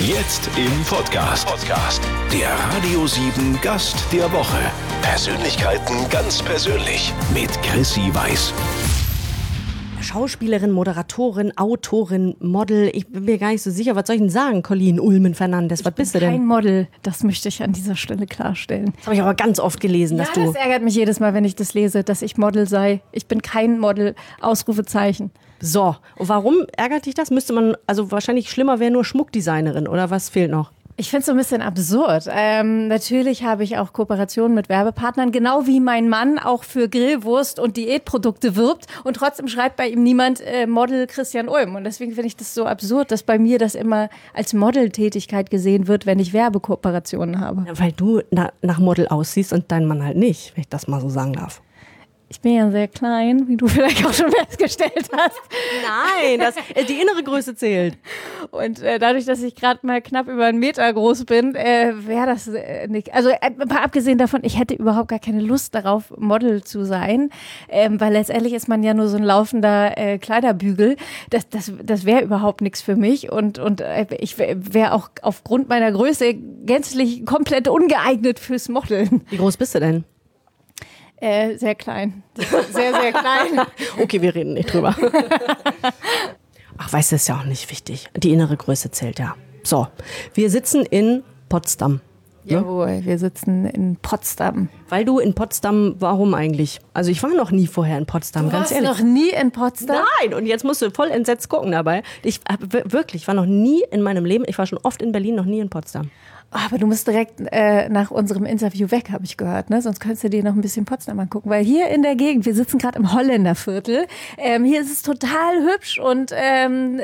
Jetzt im Podcast. Podcast. Der Radio 7 Gast der Woche. Persönlichkeiten ganz persönlich mit Chrissy Weiß. Schauspielerin, Moderatorin, Autorin, Model. Ich bin mir gar nicht so sicher, was soll ich denn sagen, Colleen Ulmen Fernandes? Was bist du denn? Kein Model, das möchte ich an dieser Stelle klarstellen. Das habe ich aber ganz oft gelesen, dass ja, du. Das ärgert mich jedes Mal, wenn ich das lese, dass ich Model sei. Ich bin kein Model. Ausrufezeichen. So, und warum ärgert dich das? Müsste man, also wahrscheinlich schlimmer wäre nur Schmuckdesignerin oder was fehlt noch? Ich finde es so ein bisschen absurd. Ähm, natürlich habe ich auch Kooperationen mit Werbepartnern, genau wie mein Mann auch für Grillwurst und Diätprodukte wirbt und trotzdem schreibt bei ihm niemand äh, Model Christian Ulm. Und deswegen finde ich das so absurd, dass bei mir das immer als Modeltätigkeit gesehen wird, wenn ich Werbekooperationen habe. Ja, weil du na, nach Model aussiehst und dein Mann halt nicht, wenn ich das mal so sagen darf. Ich bin ja sehr klein, wie du vielleicht auch schon festgestellt hast. Nein, das, äh, die innere Größe zählt. Und äh, dadurch, dass ich gerade mal knapp über einen Meter groß bin, äh, wäre das äh, nicht. Also äh, abgesehen davon, ich hätte überhaupt gar keine Lust darauf, Model zu sein, ähm, weil letztendlich ist man ja nur so ein laufender äh, Kleiderbügel. Das, das, das wäre überhaupt nichts für mich. Und, und äh, ich wäre auch aufgrund meiner Größe gänzlich komplett ungeeignet fürs Modeln. Wie groß bist du denn? Äh, sehr klein. Sehr, sehr klein. okay, wir reden nicht drüber. Ach, weißt du, ist ja auch nicht wichtig. Die innere Größe zählt ja. So, wir sitzen in Potsdam. Ne? Jawohl, wir sitzen in Potsdam. Weil du in Potsdam, warum eigentlich? Also ich war noch nie vorher in Potsdam, du ganz warst ehrlich. noch nie in Potsdam? Nein, und jetzt musst du voll entsetzt gucken dabei. Ich hab, wirklich, ich war noch nie in meinem Leben, ich war schon oft in Berlin, noch nie in Potsdam. Oh, aber du musst direkt äh, nach unserem Interview weg, habe ich gehört. Ne? Sonst könntest du dir noch ein bisschen Potsdam angucken. Weil hier in der Gegend, wir sitzen gerade im Holländerviertel, ähm, hier ist es total hübsch und ähm,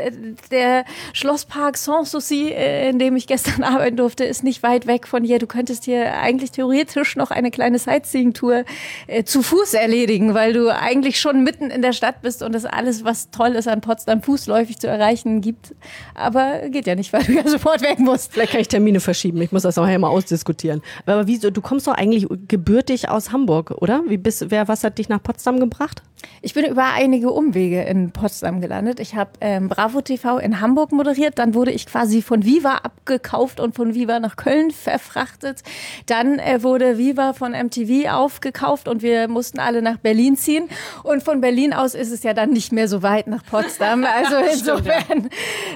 der Schlosspark Sanssouci, äh, in dem ich gestern arbeiten durfte, ist nicht weit weg von hier. Du könntest hier eigentlich theoretisch noch eine kleine Sightseeing-Tour äh, zu Fuß erledigen, weil du eigentlich schon mitten in der Stadt bist und das alles, was toll ist an Potsdam, fußläufig zu erreichen gibt. Aber geht ja nicht, weil du ja sofort weg musst. Vielleicht kann ich Termine verschieben. Ich muss das nachher mal ausdiskutieren. Aber wieso? Du kommst doch eigentlich gebürtig aus Hamburg, oder? Wie bist, wer, was hat dich nach Potsdam gebracht? Ich bin über einige Umwege in Potsdam gelandet. Ich habe ähm, Bravo TV in Hamburg moderiert. Dann wurde ich quasi von Viva abgekauft und von Viva nach Köln verfrachtet. Dann äh, wurde Viva von MTV aufgekauft und wir mussten alle nach Berlin ziehen. Und von Berlin aus ist es ja dann nicht mehr so weit nach Potsdam. Also insofern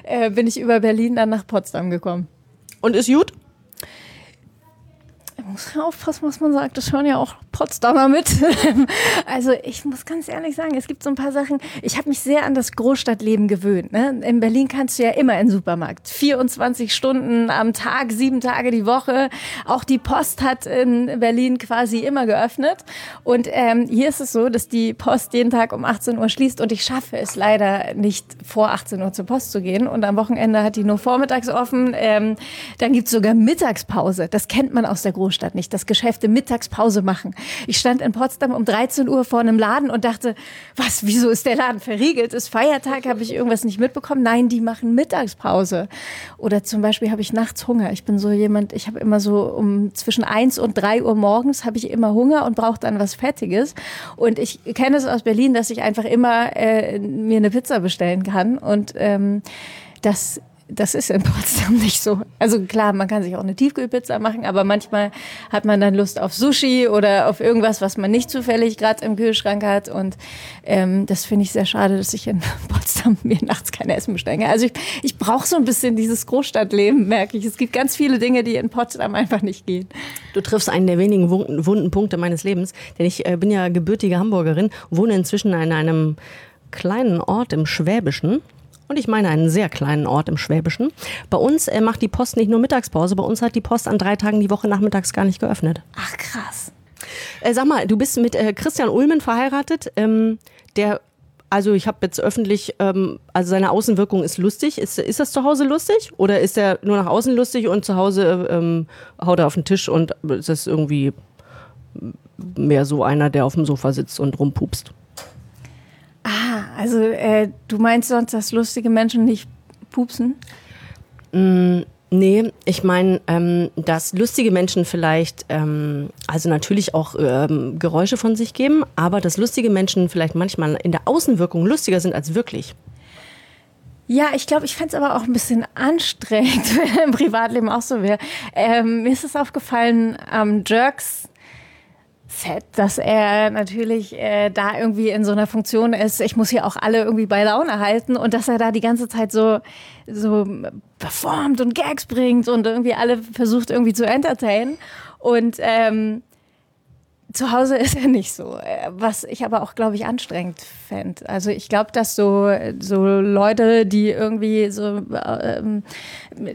äh, bin ich über Berlin dann nach Potsdam gekommen. Und ist gut? Muss aufpassen, was man sagt. Das hören ja auch Potsdamer mit. also ich muss ganz ehrlich sagen, es gibt so ein paar Sachen. Ich habe mich sehr an das Großstadtleben gewöhnt. Ne? In Berlin kannst du ja immer in den Supermarkt. 24 Stunden am Tag, sieben Tage die Woche. Auch die Post hat in Berlin quasi immer geöffnet. Und ähm, hier ist es so, dass die Post jeden Tag um 18 Uhr schließt und ich schaffe es leider nicht vor 18 Uhr zur Post zu gehen. Und am Wochenende hat die nur vormittags offen. Ähm, dann gibt's sogar Mittagspause. Das kennt man aus der Großstadt nicht, dass Geschäfte Mittagspause machen. Ich stand in Potsdam um 13 Uhr vor einem Laden und dachte, was, wieso ist der Laden verriegelt? Ist Feiertag? Habe ich irgendwas nicht mitbekommen? Nein, die machen Mittagspause. Oder zum Beispiel habe ich nachts Hunger. Ich bin so jemand, ich habe immer so um zwischen 1 und 3 Uhr morgens habe ich immer Hunger und brauche dann was Fettiges. Und ich kenne es aus Berlin, dass ich einfach immer äh, mir eine Pizza bestellen kann. Und ähm, das das ist in Potsdam nicht so. Also klar, man kann sich auch eine Tiefkühlpizza machen, aber manchmal hat man dann Lust auf Sushi oder auf irgendwas, was man nicht zufällig gerade im Kühlschrank hat. Und ähm, das finde ich sehr schade, dass ich in Potsdam mir nachts kein Essen bestelle. Also ich, ich brauche so ein bisschen dieses Großstadtleben, merke ich. Es gibt ganz viele Dinge, die in Potsdam einfach nicht gehen. Du triffst einen der wenigen wunden, Punkte meines Lebens, denn ich äh, bin ja gebürtige Hamburgerin, wohne inzwischen in einem kleinen Ort im Schwäbischen. Und ich meine einen sehr kleinen Ort im Schwäbischen. Bei uns äh, macht die Post nicht nur Mittagspause, bei uns hat die Post an drei Tagen die Woche nachmittags gar nicht geöffnet. Ach krass. Äh, sag mal, du bist mit äh, Christian Ulmen verheiratet, ähm, der also ich habe jetzt öffentlich, ähm, also seine Außenwirkung ist lustig. Ist, ist das zu Hause lustig? Oder ist er nur nach außen lustig und zu Hause ähm, haut er auf den Tisch und ist das irgendwie mehr so einer, der auf dem Sofa sitzt und rumpupst? Also äh, du meinst sonst, dass lustige Menschen nicht pupsen? Mm, nee, ich meine, ähm, dass lustige Menschen vielleicht, ähm, also natürlich auch ähm, Geräusche von sich geben, aber dass lustige Menschen vielleicht manchmal in der Außenwirkung lustiger sind als wirklich. Ja, ich glaube, ich fände es aber auch ein bisschen anstrengend, wenn im Privatleben auch so wäre. Ähm, mir ist es aufgefallen am Jerks Set, dass er natürlich äh, da irgendwie in so einer Funktion ist, ich muss hier auch alle irgendwie bei Laune halten und dass er da die ganze Zeit so, so performt und Gags bringt und irgendwie alle versucht irgendwie zu entertainen. Und ähm, zu Hause ist er nicht so, äh, was ich aber auch, glaube ich, anstrengend fände. Also ich glaube, dass so, so Leute, die irgendwie so, ähm,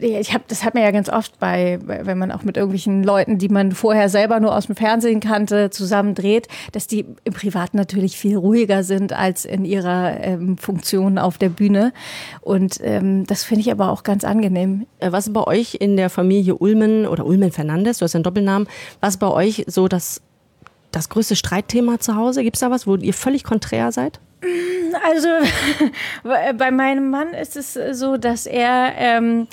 ich habe, das hat man ja ganz oft bei, wenn man auch mit irgendwelchen Leuten, die man vorher selber nur aus dem Fernsehen kannte, zusammen dreht, dass die im Privat natürlich viel ruhiger sind als in ihrer ähm, Funktion auf der Bühne. Und ähm, das finde ich aber auch ganz angenehm. Äh, was bei euch in der Familie Ulmen oder Ulmen Fernandes, du hast einen Doppelnamen, was bei euch so das das größte Streitthema zu Hause? Gibt es da was, wo ihr völlig konträr seid? Also bei meinem Mann ist es so, dass er ähm,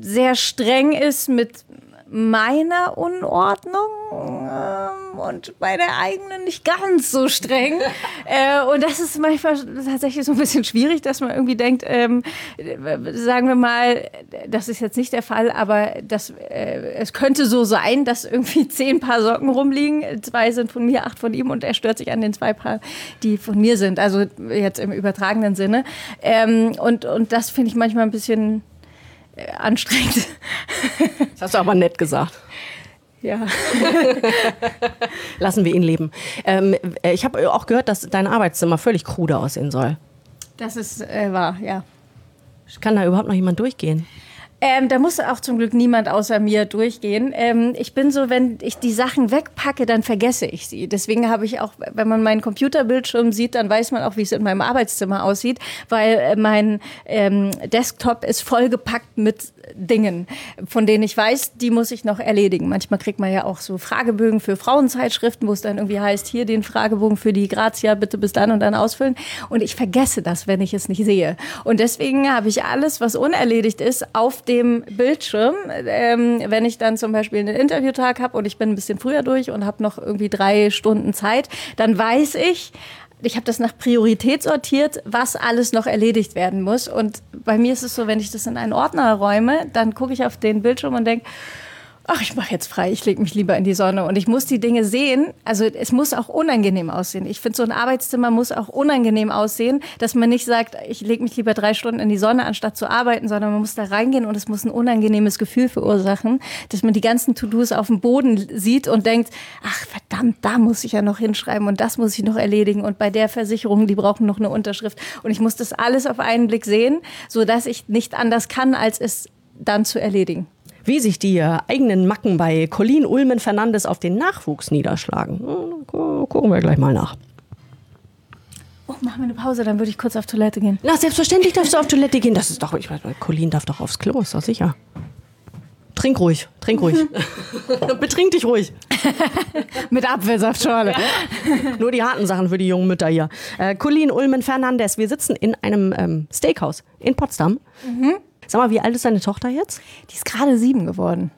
sehr streng ist mit meiner Unordnung ähm, und bei der eigenen nicht ganz so streng. äh, und das ist manchmal tatsächlich so ein bisschen schwierig, dass man irgendwie denkt, ähm, sagen wir mal, das ist jetzt nicht der Fall, aber das, äh, es könnte so sein, dass irgendwie zehn Paar Socken rumliegen, zwei sind von mir, acht von ihm und er stört sich an den zwei Paar, die von mir sind. Also jetzt im übertragenen Sinne. Ähm, und, und das finde ich manchmal ein bisschen äh, anstrengend. Das hast du aber nett gesagt. Ja. Lassen wir ihn leben. Ähm, äh, ich habe auch gehört, dass dein Arbeitszimmer völlig krude aussehen soll. Das ist äh, wahr, ja. Kann da überhaupt noch jemand durchgehen? Ähm, da muss auch zum Glück niemand außer mir durchgehen. Ähm, ich bin so, wenn ich die Sachen wegpacke, dann vergesse ich sie. Deswegen habe ich auch, wenn man meinen Computerbildschirm sieht, dann weiß man auch, wie es in meinem Arbeitszimmer aussieht, weil äh, mein ähm, Desktop ist vollgepackt mit Dingen, von denen ich weiß, die muss ich noch erledigen. Manchmal kriegt man ja auch so Fragebögen für Frauenzeitschriften, wo es dann irgendwie heißt, hier den Fragebogen für die Grazia bitte bis dann und dann ausfüllen. Und ich vergesse das, wenn ich es nicht sehe. Und deswegen habe ich alles, was unerledigt ist, auf dem Bildschirm. Ähm, wenn ich dann zum Beispiel einen Interviewtag habe und ich bin ein bisschen früher durch und habe noch irgendwie drei Stunden Zeit, dann weiß ich, ich habe das nach Priorität sortiert, was alles noch erledigt werden muss. Und bei mir ist es so, wenn ich das in einen Ordner räume, dann gucke ich auf den Bildschirm und denke, ach, ich mache jetzt frei, ich lege mich lieber in die Sonne und ich muss die Dinge sehen. Also es muss auch unangenehm aussehen. Ich finde, so ein Arbeitszimmer muss auch unangenehm aussehen, dass man nicht sagt, ich lege mich lieber drei Stunden in die Sonne, anstatt zu arbeiten, sondern man muss da reingehen und es muss ein unangenehmes Gefühl verursachen, dass man die ganzen To-Dos auf dem Boden sieht und denkt, ach verdammt, da muss ich ja noch hinschreiben und das muss ich noch erledigen und bei der Versicherung, die brauchen noch eine Unterschrift und ich muss das alles auf einen Blick sehen, so dass ich nicht anders kann, als es dann zu erledigen wie sich die eigenen Macken bei Colin Ulmen Fernandes auf den Nachwuchs niederschlagen. Gucken wir gleich mal nach. Oh, machen wir eine Pause, dann würde ich kurz auf Toilette gehen. Na, selbstverständlich darfst du auf Toilette gehen. Das ist doch, ich weiß, Colin darf doch aufs Klo, ist doch sicher. Trink ruhig, trink ruhig. Betrink dich ruhig. Mit Apfelsaftschorle. Ja. Nur die harten Sachen für die jungen Mütter hier. Äh, Colin Ulmen Fernandes, wir sitzen in einem ähm, Steakhouse in Potsdam. Mhm. Sag mal, wie alt ist deine Tochter jetzt? Die ist gerade sieben geworden.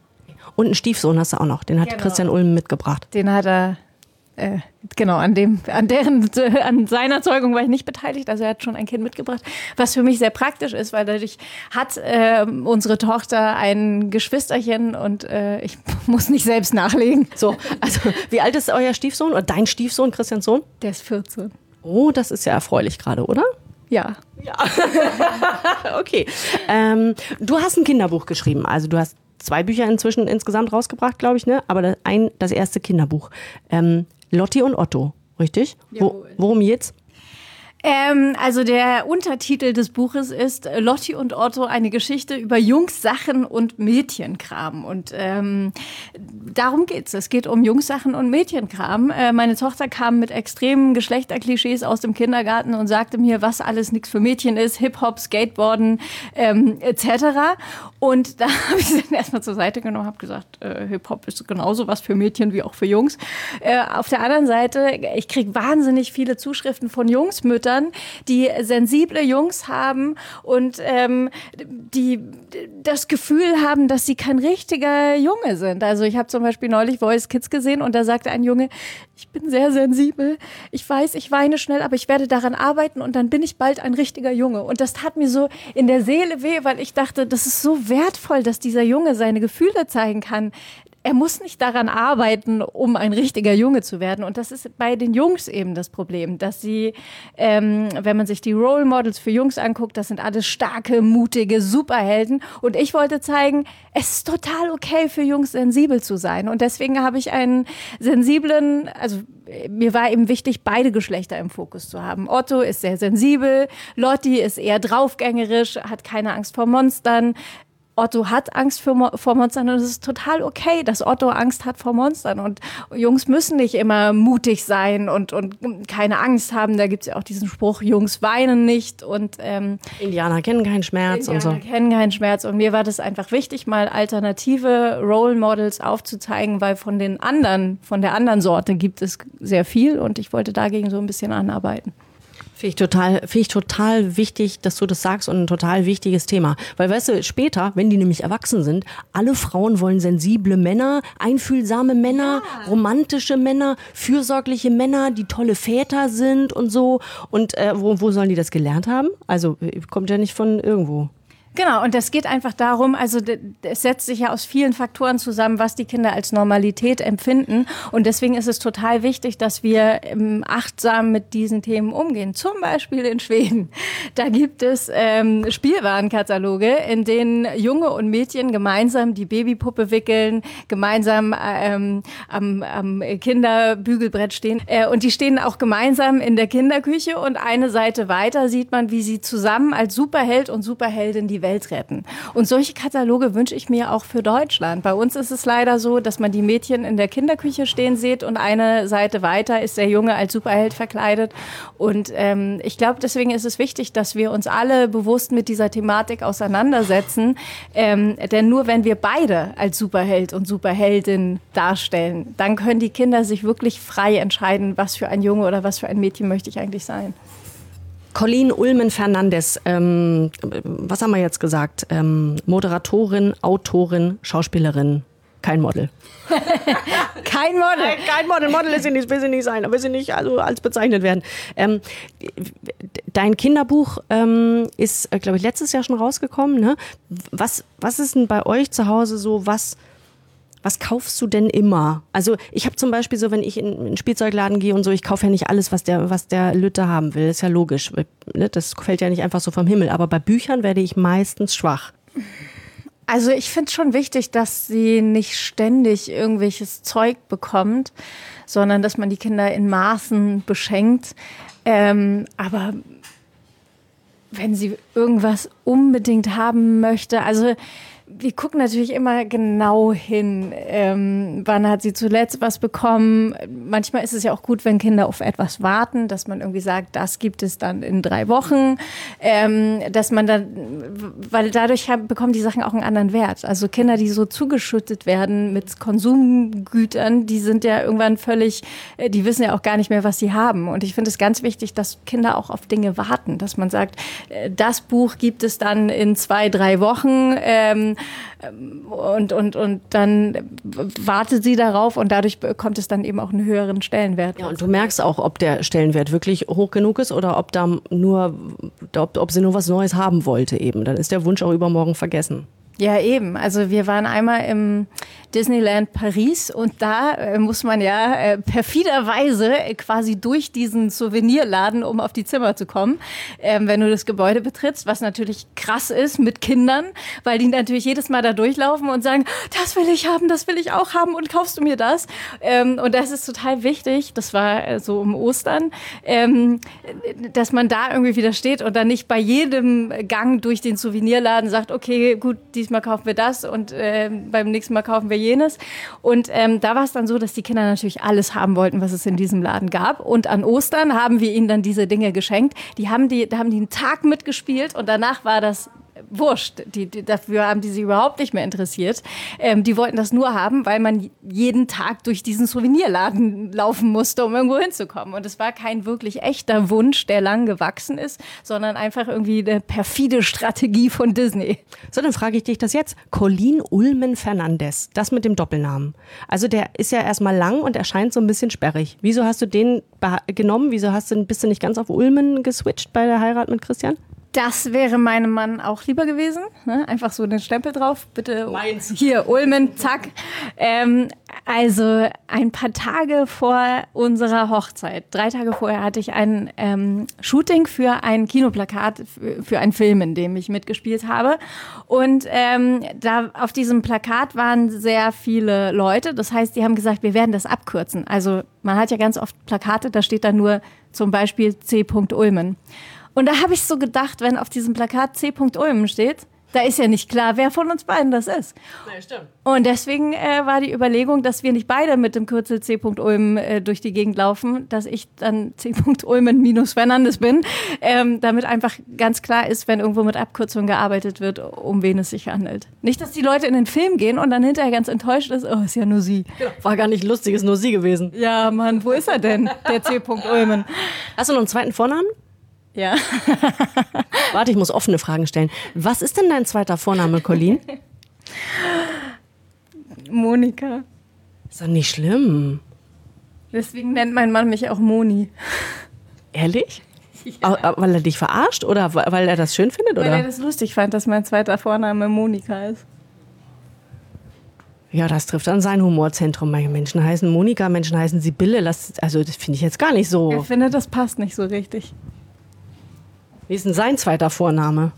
Und einen Stiefsohn hast du auch noch. Den hat genau. Christian Ulm mitgebracht. Den hat er äh, genau, an dem, an deren, an seiner Zeugung war ich nicht beteiligt. Also er hat schon ein Kind mitgebracht, was für mich sehr praktisch ist, weil dadurch hat äh, unsere Tochter ein Geschwisterchen und äh, ich muss nicht selbst nachlegen. So, also wie alt ist euer Stiefsohn oder dein Stiefsohn, Christians Sohn? Der ist 14. Oh, das ist ja erfreulich gerade, oder? Ja. Ja. okay. Ähm, du hast ein Kinderbuch geschrieben. Also du hast zwei Bücher inzwischen insgesamt rausgebracht, glaube ich, ne? Aber das, ein, das erste Kinderbuch. Ähm, Lotti und Otto, richtig? Wo, worum geht's? Ähm, also der Untertitel des Buches ist Lotti und Otto, eine Geschichte über Jungssachen und Mädchenkram. Und ähm, darum geht's. Es geht um Jungssachen und Mädchenkram. Äh, meine Tochter kam mit extremen Geschlechterklischees aus dem Kindergarten und sagte mir, was alles nichts für Mädchen ist, Hip-Hop, Skateboarden ähm, etc. Und da habe ich sie dann erstmal zur Seite genommen, habe gesagt, äh, Hip-Hop ist genauso was für Mädchen wie auch für Jungs. Äh, auf der anderen Seite, ich kriege wahnsinnig viele Zuschriften von Jungsmüttern, Supergütern, die sensible Jungs haben und ähm, die das Gefühl haben, dass sie kein richtiger Junge sind. Also ich habe zum Beispiel neulich Voice Kids gesehen und da sagte ein Junge, ich bin sehr sensibel, ich weiß, ich weine schnell, aber ich werde daran arbeiten und dann bin ich bald ein richtiger Junge. Und das tat mir so in der Seele weh, weil ich dachte, das ist so wertvoll, dass dieser Junge seine Gefühle zeigen kann er muss nicht daran arbeiten, um ein richtiger Junge zu werden. Und das ist bei den Jungs eben das Problem, dass sie, ähm, wenn man sich die Role Models für Jungs anguckt, das sind alles starke, mutige Superhelden. Und ich wollte zeigen, es ist total okay für Jungs sensibel zu sein. Und deswegen habe ich einen sensiblen, also mir war eben wichtig, beide Geschlechter im Fokus zu haben. Otto ist sehr sensibel, Lotti ist eher draufgängerisch, hat keine Angst vor Monstern. Otto hat Angst vor, vor Monstern und es ist total okay, dass Otto Angst hat vor Monstern. Und Jungs müssen nicht immer mutig sein und, und keine Angst haben. Da gibt es ja auch diesen Spruch, Jungs weinen nicht. Und ähm, Indianer kennen keinen Schmerz Indianer und so. kennen keinen Schmerz. Und mir war das einfach wichtig, mal alternative Role Models aufzuzeigen, weil von den anderen, von der anderen Sorte gibt es sehr viel und ich wollte dagegen so ein bisschen anarbeiten. Finde ich total, finde ich total wichtig, dass du das sagst und ein total wichtiges Thema. Weil weißt du, später, wenn die nämlich erwachsen sind, alle Frauen wollen sensible Männer, einfühlsame Männer, ja. romantische Männer, fürsorgliche Männer, die tolle Väter sind und so. Und äh, wo, wo sollen die das gelernt haben? Also kommt ja nicht von irgendwo. Genau, und das geht einfach darum, also es setzt sich ja aus vielen Faktoren zusammen, was die Kinder als Normalität empfinden. Und deswegen ist es total wichtig, dass wir ähm, achtsam mit diesen Themen umgehen. Zum Beispiel in Schweden. Da gibt es ähm, Spielwarenkataloge, in denen Junge und Mädchen gemeinsam die Babypuppe wickeln, gemeinsam ähm, am, am Kinderbügelbrett stehen. Äh, und die stehen auch gemeinsam in der Kinderküche. Und eine Seite weiter sieht man, wie sie zusammen als Superheld und Superheldin die Welt Welt retten. Und solche Kataloge wünsche ich mir auch für Deutschland. Bei uns ist es leider so, dass man die Mädchen in der Kinderküche stehen sieht und eine Seite weiter ist der Junge als Superheld verkleidet. Und ähm, ich glaube, deswegen ist es wichtig, dass wir uns alle bewusst mit dieser Thematik auseinandersetzen. Ähm, denn nur wenn wir beide als Superheld und Superheldin darstellen, dann können die Kinder sich wirklich frei entscheiden, was für ein Junge oder was für ein Mädchen möchte ich eigentlich sein. Colleen Ulmen-Fernandes, ähm, was haben wir jetzt gesagt? Ähm, Moderatorin, Autorin, Schauspielerin, kein Model. kein Model. Nein, kein Model. Model ist sie nicht, will sie nicht sein, will sie nicht also als bezeichnet werden. Ähm, dein Kinderbuch ähm, ist, äh, glaube ich, letztes Jahr schon rausgekommen. Ne? Was, was ist denn bei euch zu Hause so, was was kaufst du denn immer? Also ich habe zum Beispiel so, wenn ich in, in einen Spielzeugladen gehe und so, ich kaufe ja nicht alles, was der, was der Lütte haben will. Ist ja logisch. Ne? Das fällt ja nicht einfach so vom Himmel. Aber bei Büchern werde ich meistens schwach. Also ich finde es schon wichtig, dass sie nicht ständig irgendwelches Zeug bekommt, sondern dass man die Kinder in Maßen beschenkt. Ähm, aber wenn sie irgendwas unbedingt haben möchte, also wir gucken natürlich immer genau hin, ähm, wann hat sie zuletzt was bekommen. Manchmal ist es ja auch gut, wenn Kinder auf etwas warten, dass man irgendwie sagt, das gibt es dann in drei Wochen, ähm, dass man dann, weil dadurch haben, bekommen die Sachen auch einen anderen Wert. Also Kinder, die so zugeschüttet werden mit Konsumgütern, die sind ja irgendwann völlig, äh, die wissen ja auch gar nicht mehr, was sie haben. Und ich finde es ganz wichtig, dass Kinder auch auf Dinge warten, dass man sagt, äh, das Buch gibt es dann in zwei, drei Wochen. Ähm, und, und, und dann wartet sie darauf und dadurch bekommt es dann eben auch einen höheren Stellenwert. Ja, und du merkst auch, ob der Stellenwert wirklich hoch genug ist oder ob da nur, ob, ob sie nur was Neues haben wollte eben. Dann ist der Wunsch auch übermorgen vergessen. Ja, eben. Also wir waren einmal im Disneyland Paris und da äh, muss man ja äh, perfiderweise quasi durch diesen Souvenirladen, um auf die Zimmer zu kommen, ähm, wenn du das Gebäude betrittst, was natürlich krass ist mit Kindern, weil die natürlich jedes Mal da durchlaufen und sagen, das will ich haben, das will ich auch haben und kaufst du mir das? Ähm, und das ist total wichtig, das war äh, so um Ostern, ähm, dass man da irgendwie wieder steht und dann nicht bei jedem Gang durch den Souvenirladen sagt, okay, gut, diesmal kaufen wir das und äh, beim nächsten Mal kaufen wir jenes. Und ähm, da war es dann so, dass die Kinder natürlich alles haben wollten, was es in diesem Laden gab. Und an Ostern haben wir ihnen dann diese Dinge geschenkt. Die haben die, da haben die einen Tag mitgespielt und danach war das wurscht. Die, die, dafür haben die sich überhaupt nicht mehr interessiert. Ähm, die wollten das nur haben, weil man jeden Tag durch diesen Souvenirladen laufen musste, um irgendwo hinzukommen. Und es war kein wirklich echter Wunsch, der lang gewachsen ist, sondern einfach irgendwie eine perfide Strategie von Disney. So, dann frage ich dich das jetzt. Colin Ulmen Fernandes, das mit dem Doppelnamen. Also der ist ja erstmal lang und erscheint so ein bisschen sperrig. Wieso hast du den genommen? Wieso hast du, bist du nicht ganz auf Ulmen geswitcht bei der Heirat mit Christian? Das wäre meinem Mann auch lieber gewesen. Ne? Einfach so den Stempel drauf. Bitte Meins. hier, Ulmen, zack. Ähm, also ein paar Tage vor unserer Hochzeit, drei Tage vorher, hatte ich ein ähm, Shooting für ein Kinoplakat, für einen Film, in dem ich mitgespielt habe. Und ähm, da auf diesem Plakat waren sehr viele Leute. Das heißt, die haben gesagt, wir werden das abkürzen. Also man hat ja ganz oft Plakate, da steht dann nur zum Beispiel C. Ulmen. Und da habe ich so gedacht, wenn auf diesem Plakat C. Ulmen steht, da ist ja nicht klar, wer von uns beiden das ist. Ja, stimmt. Und deswegen äh, war die Überlegung, dass wir nicht beide mit dem Kürzel C. Ulmen äh, durch die Gegend laufen, dass ich dann C. Ulmen minus Fernandes bin, ähm, damit einfach ganz klar ist, wenn irgendwo mit Abkürzung gearbeitet wird, um wen es sich handelt. Nicht, dass die Leute in den Film gehen und dann hinterher ganz enttäuscht ist, oh, ist ja nur sie. Genau. War gar nicht lustig, ist nur sie gewesen. Ja, Mann, wo ist er denn, der C. Ulmen? Hast du noch einen zweiten Vornamen? Ja. Warte, ich muss offene Fragen stellen. Was ist denn dein zweiter Vorname, Colin? Monika. Ist doch nicht schlimm. Deswegen nennt mein Mann mich auch Moni. Ehrlich? Ja. Weil er dich verarscht oder weil er das schön findet? Weil oder? er das lustig fand, dass mein zweiter Vorname Monika ist. Ja, das trifft an sein Humorzentrum. Manche Menschen heißen Monika, Menschen heißen Sibylle. also das finde ich jetzt gar nicht so. Ich finde, das passt nicht so richtig. Wie ist denn sein zweiter Vorname?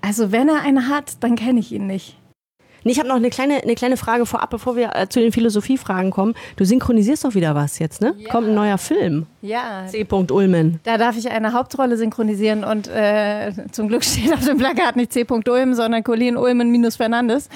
Also wenn er einen hat, dann kenne ich ihn nicht. Nee, ich habe noch eine kleine, eine kleine Frage vorab, bevor wir äh, zu den Philosophiefragen kommen. Du synchronisierst doch wieder was jetzt, ne? Ja. Kommt ein neuer Film. Ja. C. Ulmen. Da darf ich eine Hauptrolle synchronisieren und äh, zum Glück steht auf dem Plakat nicht C. Ulmen, sondern Colin Ulmen minus Fernandes.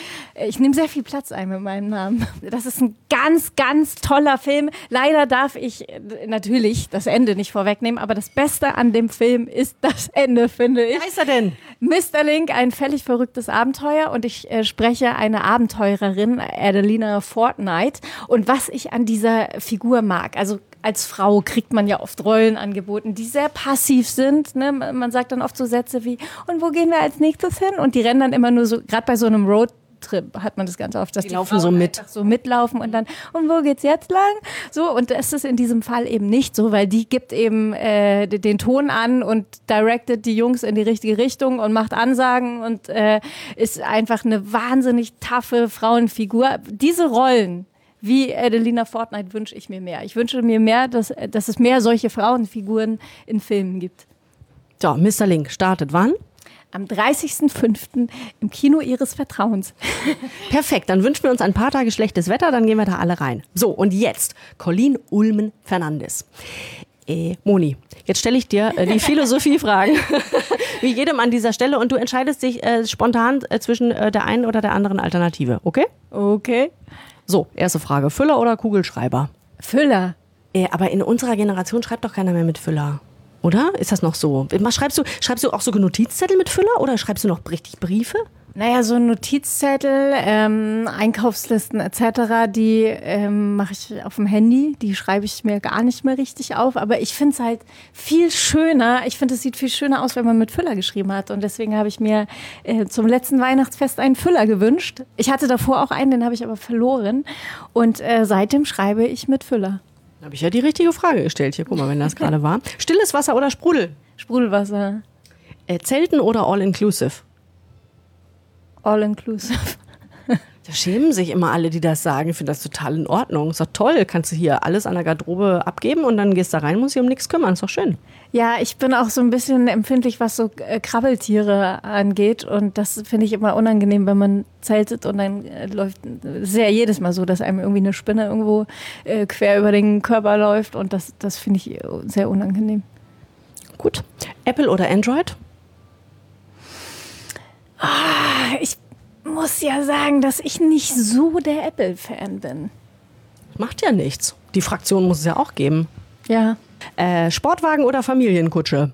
Ich nehme sehr viel Platz ein mit meinem Namen. Das ist ein ganz, ganz toller Film. Leider darf ich äh, natürlich das Ende nicht vorwegnehmen, aber das Beste an dem Film ist das Ende, finde ich. Wie heißt er denn? Mr. Link, ein völlig verrücktes Abenteuer und ich äh, spreche eine Abenteurerin, Adelina Fortnite. Und was ich an dieser Figur mag, also als Frau kriegt man ja oft Rollen angeboten, die sehr passiv sind. Ne? Man sagt dann oft so Sätze wie, und wo gehen wir als nächstes hin? Und die rennen dann immer nur so, gerade bei so einem Road Trip hat man das ganz oft, dass die, die laufen so mit, so mitlaufen und dann und wo geht's jetzt lang? So und das ist in diesem Fall eben nicht so, weil die gibt eben äh, den Ton an und directet die Jungs in die richtige Richtung und macht Ansagen und äh, ist einfach eine wahnsinnig taffe Frauenfigur. Diese Rollen wie Adelina Fortnite wünsche ich mir mehr. Ich wünsche mir mehr, dass, dass es mehr solche Frauenfiguren in Filmen gibt. So, Mr. Link startet wann? Am 30.05. im Kino Ihres Vertrauens. Perfekt, dann wünschen wir uns ein paar Tage schlechtes Wetter, dann gehen wir da alle rein. So, und jetzt Colin Ulmen Fernandes. Äh, Moni, jetzt stelle ich dir äh, die Philosophiefragen, wie jedem an dieser Stelle, und du entscheidest dich äh, spontan äh, zwischen äh, der einen oder der anderen Alternative, okay? Okay. So, erste Frage: Füller oder Kugelschreiber? Füller. Äh, aber in unserer Generation schreibt doch keiner mehr mit Füller. Oder? Ist das noch so? Schreibst du, schreibst du auch so Notizzettel mit Füller oder schreibst du noch richtig Briefe? Naja, so Notizzettel, ähm, Einkaufslisten etc., die ähm, mache ich auf dem Handy. Die schreibe ich mir gar nicht mehr richtig auf. Aber ich finde es halt viel schöner. Ich finde, es sieht viel schöner aus, wenn man mit Füller geschrieben hat. Und deswegen habe ich mir äh, zum letzten Weihnachtsfest einen Füller gewünscht. Ich hatte davor auch einen, den habe ich aber verloren. Und äh, seitdem schreibe ich mit Füller. Habe ich ja die richtige Frage gestellt. Hier, guck mal, wenn das gerade war. Stilles Wasser oder Sprudel? Sprudelwasser. Äh, Zelten oder All-Inclusive? All-Inclusive. Da schämen sich immer alle, die das sagen. Ich finde das total in Ordnung. Ist doch toll. Kannst du hier alles an der Garderobe abgeben und dann gehst du rein, musst dich um nichts kümmern. Ist doch schön. Ja, ich bin auch so ein bisschen empfindlich, was so äh, Krabbeltiere angeht. Und das finde ich immer unangenehm, wenn man zeltet und dann äh, läuft. Es ist ja jedes Mal so, dass einem irgendwie eine Spinne irgendwo äh, quer über den Körper läuft. Und das, das finde ich sehr unangenehm. Gut. Apple oder Android? Ah, ich muss ja sagen, dass ich nicht so der Apple-Fan bin. Macht ja nichts. Die Fraktion muss es ja auch geben. Ja. Äh, Sportwagen oder Familienkutsche?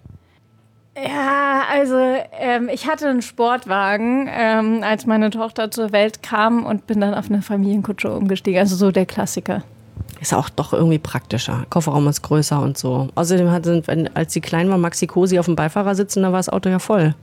Ja, also ähm, ich hatte einen Sportwagen, ähm, als meine Tochter zur Welt kam und bin dann auf eine Familienkutsche umgestiegen. Also so der Klassiker. Ist auch doch irgendwie praktischer. Kofferraum ist größer und so. Außerdem hat, als sie klein war, Maxi Cosi auf dem Beifahrersitz und da war das Auto ja voll.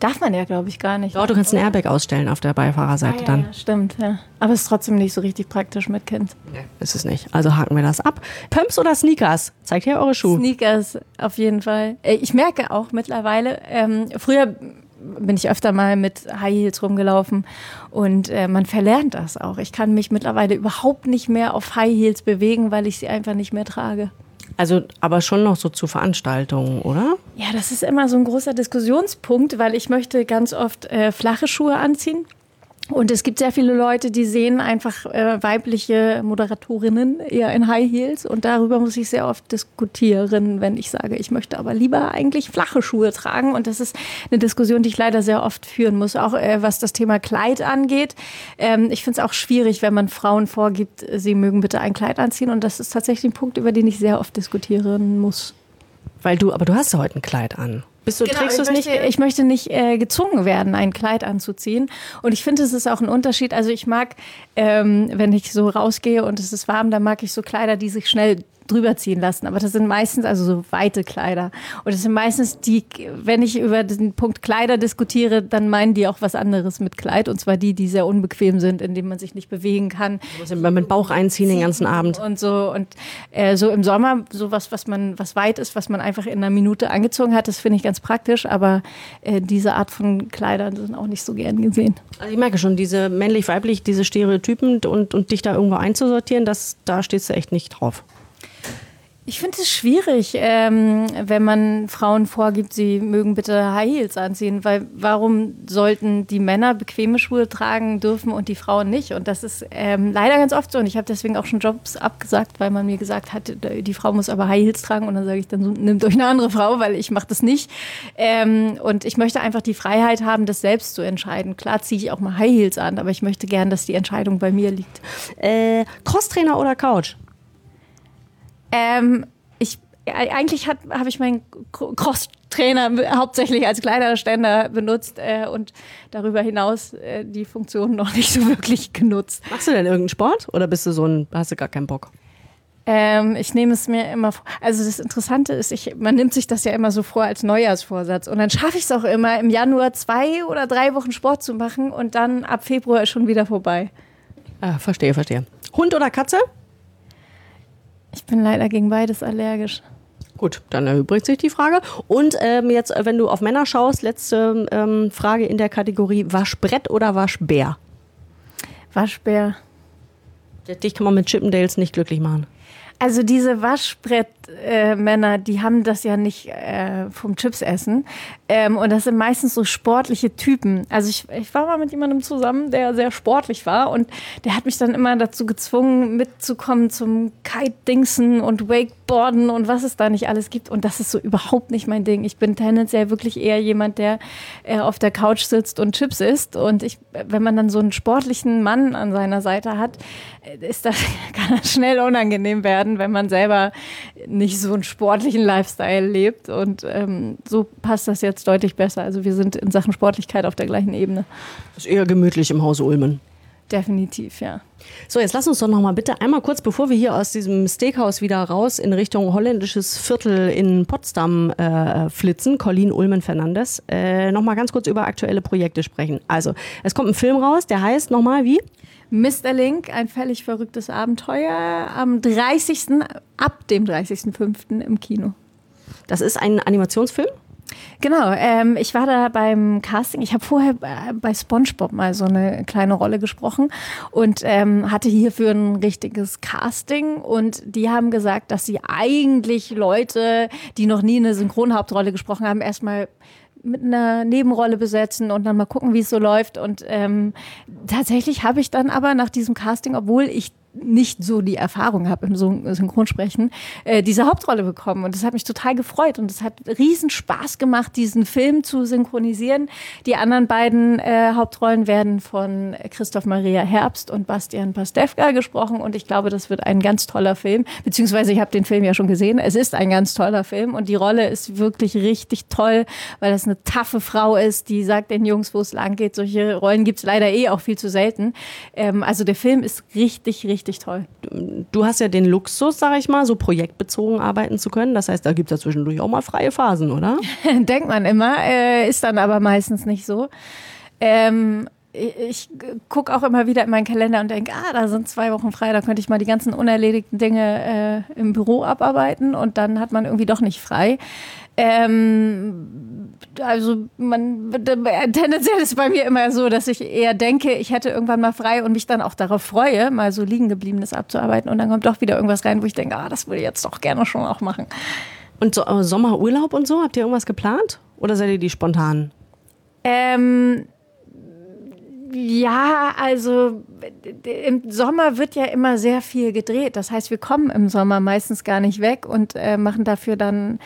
Darf man ja, glaube ich, gar nicht. Doch, du kannst ein Airbag ausstellen auf der Beifahrerseite Ah, ja, dann. Ja, stimmt, ja. Aber es ist trotzdem nicht so richtig praktisch mit Kind. Ist es nicht. Also haken wir das ab. Pumps oder Sneakers? Zeigt her eure Schuhe. Sneakers auf jeden Fall. Äh, Ich merke auch mittlerweile, ähm, früher bin ich öfter mal mit High Heels rumgelaufen und äh, man verlernt das auch. Ich kann mich mittlerweile überhaupt nicht mehr auf High Heels bewegen, weil ich sie einfach nicht mehr trage. Also, aber schon noch so zu Veranstaltungen, oder? Ja, das ist immer so ein großer Diskussionspunkt, weil ich möchte ganz oft äh, flache Schuhe anziehen. Und es gibt sehr viele Leute, die sehen einfach äh, weibliche Moderatorinnen eher in High Heels. Und darüber muss ich sehr oft diskutieren, wenn ich sage, ich möchte aber lieber eigentlich flache Schuhe tragen. Und das ist eine Diskussion, die ich leider sehr oft führen muss, auch äh, was das Thema Kleid angeht. Ähm, ich finde es auch schwierig, wenn man Frauen vorgibt, sie mögen bitte ein Kleid anziehen. Und das ist tatsächlich ein Punkt, über den ich sehr oft diskutieren muss. Weil du, aber du hast ja heute ein Kleid an. Bist du, trägst du es ich nicht? Möchte, ich möchte nicht äh, gezwungen werden, ein Kleid anzuziehen. Und ich finde, es ist auch ein Unterschied. Also ich mag, ähm, wenn ich so rausgehe und es ist warm, dann mag ich so Kleider, die sich schnell drüber ziehen lassen. Aber das sind meistens also so weite Kleider. Und das sind meistens die, wenn ich über den Punkt Kleider diskutiere, dann meinen die auch was anderes mit Kleid. Und zwar die, die sehr unbequem sind, in denen man sich nicht bewegen kann. Musst immer mit Bauch einziehen den ganzen Abend. Und so und äh, so im Sommer sowas, was man was weit ist, was man einfach in einer Minute angezogen hat, das finde ich ganz praktisch. Aber äh, diese Art von Kleidern sind auch nicht so gern gesehen. Also ich merke schon, diese männlich-weiblich, diese Stereotypen und, und dich da irgendwo einzusortieren, das, da stehst du echt nicht drauf. Ich finde es schwierig, ähm, wenn man Frauen vorgibt, sie mögen bitte High Heels anziehen, weil warum sollten die Männer bequeme Schuhe tragen dürfen und die Frauen nicht? Und das ist ähm, leider ganz oft so. Und ich habe deswegen auch schon Jobs abgesagt, weil man mir gesagt hat, die Frau muss aber High Heels tragen. Und dann sage ich, dann nimmt euch eine andere Frau, weil ich mache das nicht. Ähm, und ich möchte einfach die Freiheit haben, das selbst zu entscheiden. Klar ziehe ich auch mal High Heels an, aber ich möchte gern, dass die Entscheidung bei mir liegt. Äh, Crosstrainer oder Couch? Ähm, ich, eigentlich habe ich meinen Cross-Trainer hauptsächlich als Kleiderständer benutzt äh, und darüber hinaus äh, die Funktion noch nicht so wirklich genutzt. Machst du denn irgendeinen Sport oder bist du so ein, hast du gar keinen Bock? Ähm, ich nehme es mir immer vor. Also das Interessante ist, ich, man nimmt sich das ja immer so vor als Neujahrsvorsatz. Und dann schaffe ich es auch immer, im Januar zwei oder drei Wochen Sport zu machen und dann ab Februar ist schon wieder vorbei. Ah, verstehe, verstehe. Hund oder Katze? Ich bin leider gegen beides allergisch. Gut, dann erübrigt sich die Frage. Und ähm, jetzt, wenn du auf Männer schaust, letzte ähm, Frage in der Kategorie Waschbrett oder Waschbär? Waschbär. Dich kann man mit Chippendales nicht glücklich machen. Also diese Waschbrett-Männer, die haben das ja nicht äh, vom Chips essen. Ähm, und das sind meistens so sportliche Typen. Also ich, ich war mal mit jemandem zusammen, der sehr sportlich war und der hat mich dann immer dazu gezwungen, mitzukommen zum Kite-Dingsen und Wakeboarden und was es da nicht alles gibt. Und das ist so überhaupt nicht mein Ding. Ich bin tendenziell wirklich eher jemand, der äh, auf der Couch sitzt und Chips isst. Und ich, wenn man dann so einen sportlichen Mann an seiner Seite hat, äh, ist das, kann das schnell unangenehm werden wenn man selber nicht so einen sportlichen Lifestyle lebt. Und ähm, so passt das jetzt deutlich besser. Also wir sind in Sachen Sportlichkeit auf der gleichen Ebene. Ist eher gemütlich im Hause Ulmen. Definitiv, ja. So, jetzt lass uns doch noch mal bitte einmal kurz, bevor wir hier aus diesem Steakhouse wieder raus in Richtung holländisches Viertel in Potsdam äh, flitzen, Colleen Ulmen Fernandes, äh, noch mal ganz kurz über aktuelle Projekte sprechen. Also, es kommt ein Film raus, der heißt noch mal wie? Mr. Link, ein völlig verrücktes Abenteuer am 30. ab dem 30.05. im Kino. Das ist ein Animationsfilm? Genau, ähm, ich war da beim Casting. Ich habe vorher bei SpongeBob mal so eine kleine Rolle gesprochen und ähm, hatte hierfür ein richtiges Casting. Und die haben gesagt, dass sie eigentlich Leute, die noch nie eine Synchronhauptrolle gesprochen haben, erstmal mit einer Nebenrolle besetzen und dann mal gucken, wie es so läuft. Und ähm, tatsächlich habe ich dann aber nach diesem Casting, obwohl ich nicht so die Erfahrung habe im Synchronsprechen, äh, diese Hauptrolle bekommen. Und das hat mich total gefreut und es hat riesen Spaß gemacht, diesen Film zu synchronisieren. Die anderen beiden äh, Hauptrollen werden von Christoph Maria Herbst und Bastian Pastewka gesprochen und ich glaube, das wird ein ganz toller Film. Beziehungsweise ich habe den Film ja schon gesehen. Es ist ein ganz toller Film und die Rolle ist wirklich richtig toll, weil das eine taffe Frau ist, die sagt den Jungs, wo es lang geht. Solche Rollen gibt es leider eh auch viel zu selten. Ähm, also der Film ist richtig, richtig toll. Du hast ja den Luxus, sag ich mal, so projektbezogen arbeiten zu können. Das heißt, da gibt es ja zwischendurch auch mal freie Phasen, oder? Denkt man immer, äh, ist dann aber meistens nicht so. Ähm, ich gucke auch immer wieder in meinen Kalender und denke, ah, da sind zwei Wochen frei, da könnte ich mal die ganzen unerledigten Dinge äh, im Büro abarbeiten und dann hat man irgendwie doch nicht frei. Ähm, also man tendenziell ist es bei mir immer so, dass ich eher denke, ich hätte irgendwann mal frei und mich dann auch darauf freue, mal so liegen gebliebenes abzuarbeiten und dann kommt doch wieder irgendwas rein, wo ich denke, ah, das würde ich jetzt doch gerne schon auch machen. Und so, äh, Sommerurlaub und so, habt ihr irgendwas geplant? Oder seid ihr die spontan? Ähm, ja, also im Sommer wird ja immer sehr viel gedreht. Das heißt, wir kommen im Sommer meistens gar nicht weg und äh, machen dafür dann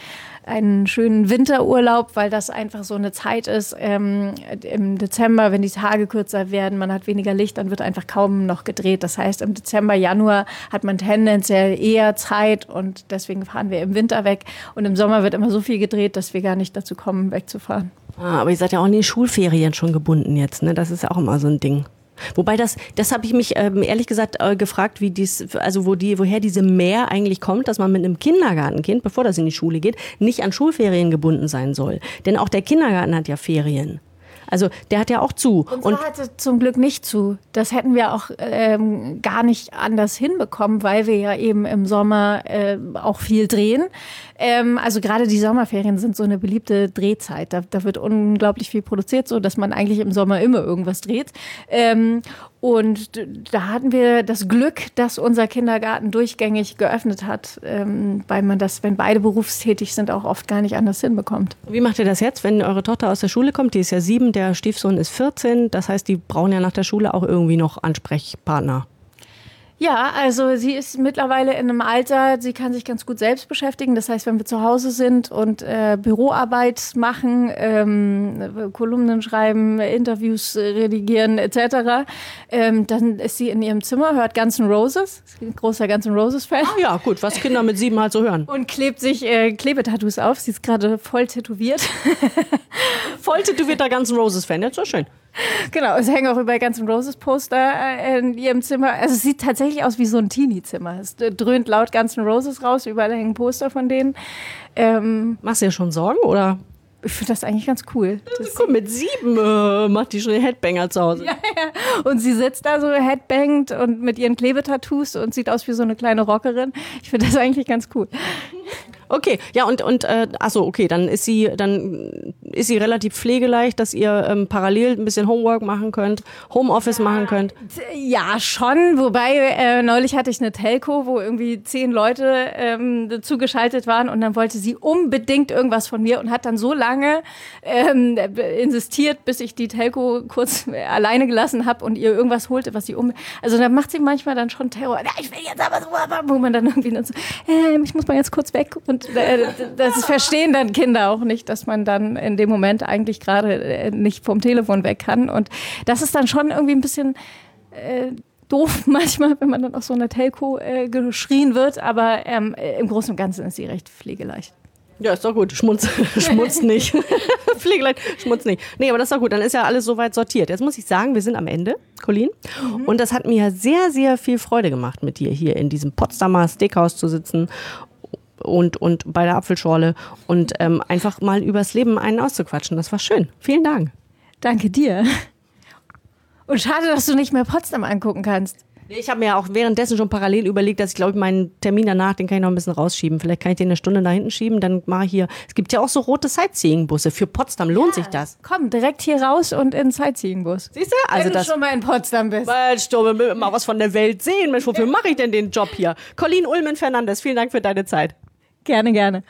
einen schönen Winterurlaub, weil das einfach so eine Zeit ist. Ähm, Im Dezember, wenn die Tage kürzer werden, man hat weniger Licht, dann wird einfach kaum noch gedreht. Das heißt, im Dezember, Januar hat man tendenziell eher Zeit und deswegen fahren wir im Winter weg. Und im Sommer wird immer so viel gedreht, dass wir gar nicht dazu kommen, wegzufahren. Ah, aber ihr seid ja auch in die Schulferien schon gebunden jetzt, ne? Das ist ja auch immer so ein Ding. Wobei das, das habe ich mich ähm, ehrlich gesagt äh, gefragt, wie dies, also wo die, woher diese Mehr eigentlich kommt, dass man mit einem Kindergartenkind, bevor das in die Schule geht, nicht an Schulferien gebunden sein soll. Denn auch der Kindergarten hat ja Ferien. Also der hat ja auch zu. Unser und hatte zum Glück nicht zu. Das hätten wir auch ähm, gar nicht anders hinbekommen, weil wir ja eben im Sommer äh, auch viel drehen. Ähm, also gerade die Sommerferien sind so eine beliebte Drehzeit. Da, da, wird unglaublich viel produziert, so dass man eigentlich im Sommer immer irgendwas dreht. Ähm, und da hatten wir das Glück, dass unser Kindergarten durchgängig geöffnet hat, ähm, weil man das, wenn beide berufstätig sind, auch oft gar nicht anders hinbekommt. Wie macht ihr das jetzt, wenn eure Tochter aus der Schule kommt? Die ist ja sieben, der Stiefsohn ist 14. Das heißt, die brauchen ja nach der Schule auch irgendwie noch Ansprechpartner. Ja, also sie ist mittlerweile in einem Alter, sie kann sich ganz gut selbst beschäftigen. Das heißt, wenn wir zu Hause sind und äh, Büroarbeit machen, ähm, Kolumnen schreiben, Interviews redigieren etc., ähm, dann ist sie in ihrem Zimmer, hört Guns N' Roses, großer Guns N' Roses-Fan. Ah ja, gut, was Kinder mit sieben halt so hören. Und klebt sich äh, Klebetattoos auf. Sie ist gerade voll tätowiert. voll tätowierter Guns N' Roses-Fan, ja, so schön. Genau, es hängen auch über Guns N' Roses Poster äh, in ihrem Zimmer. Also es sieht tatsächlich aus wie so ein Teenie-Zimmer. Es dröhnt laut Guns N' Roses raus, überall hängen Poster von denen. Ähm, Machst du dir schon Sorgen oder? Ich finde das eigentlich ganz cool. Das Guck, mit sieben äh, macht die schon den Headbanger zu Hause. Ja, ja. Und sie sitzt da so headbangt und mit ihren Klebetattoos und sieht aus wie so eine kleine Rockerin. Ich finde das eigentlich ganz cool. Okay, ja und und äh, achso, okay, dann ist sie dann ist sie relativ pflegeleicht, dass ihr ähm, parallel ein bisschen Homework machen könnt, Homeoffice ja, machen könnt. Ja, schon. Wobei äh, neulich hatte ich eine Telco, wo irgendwie zehn Leute ähm, zugeschaltet waren und dann wollte sie unbedingt irgendwas von mir und hat dann so lange ähm, insistiert, bis ich die Telco kurz alleine gelassen habe und ihr irgendwas holte, was sie um. Also da macht sie manchmal dann schon Terror. Ich will jetzt aber so, wo man dann irgendwie so, äh, ich muss mal jetzt kurz weg und und äh, das verstehen dann Kinder auch nicht, dass man dann in dem Moment eigentlich gerade äh, nicht vom Telefon weg kann. Und das ist dann schon irgendwie ein bisschen äh, doof manchmal, wenn man dann auf so einer Telco äh, geschrien wird. Aber ähm, im Großen und Ganzen ist sie recht pflegeleicht. Ja, ist doch gut. Schmutz, schmutz nicht. Pflegeleicht, schmutz nicht. Nee, aber das ist doch gut. Dann ist ja alles soweit sortiert. Jetzt muss ich sagen, wir sind am Ende, Colin. Mhm. Und das hat mir sehr, sehr viel Freude gemacht, mit dir hier in diesem Potsdamer Steakhouse zu sitzen und, und bei der Apfelschorle und ähm, einfach mal übers Leben einen auszuquatschen. Das war schön. Vielen Dank. Danke dir. Und schade, dass du nicht mehr Potsdam angucken kannst. Ich habe mir auch währenddessen schon parallel überlegt, dass ich glaube, meinen Termin danach, den kann ich noch ein bisschen rausschieben. Vielleicht kann ich den eine Stunde da hinten schieben. Dann mache ich hier. Es gibt ja auch so rote Sightseeing-Busse. Für Potsdam lohnt ja, sich das. Komm, direkt hier raus und in Sightseeing-Bus. Siehst du? Also Wenn du schon mal in Potsdam bist. Mensch, du mal was von der Welt sehen. Mensch, wofür mache ich denn den Job hier? Colleen Ulmen Fernandes, vielen Dank für deine Zeit. Gerne, gerne.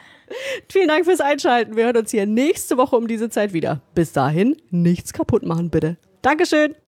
Vielen Dank fürs Einschalten. Wir hören uns hier nächste Woche um diese Zeit wieder. Bis dahin, nichts kaputt machen, bitte. Dankeschön.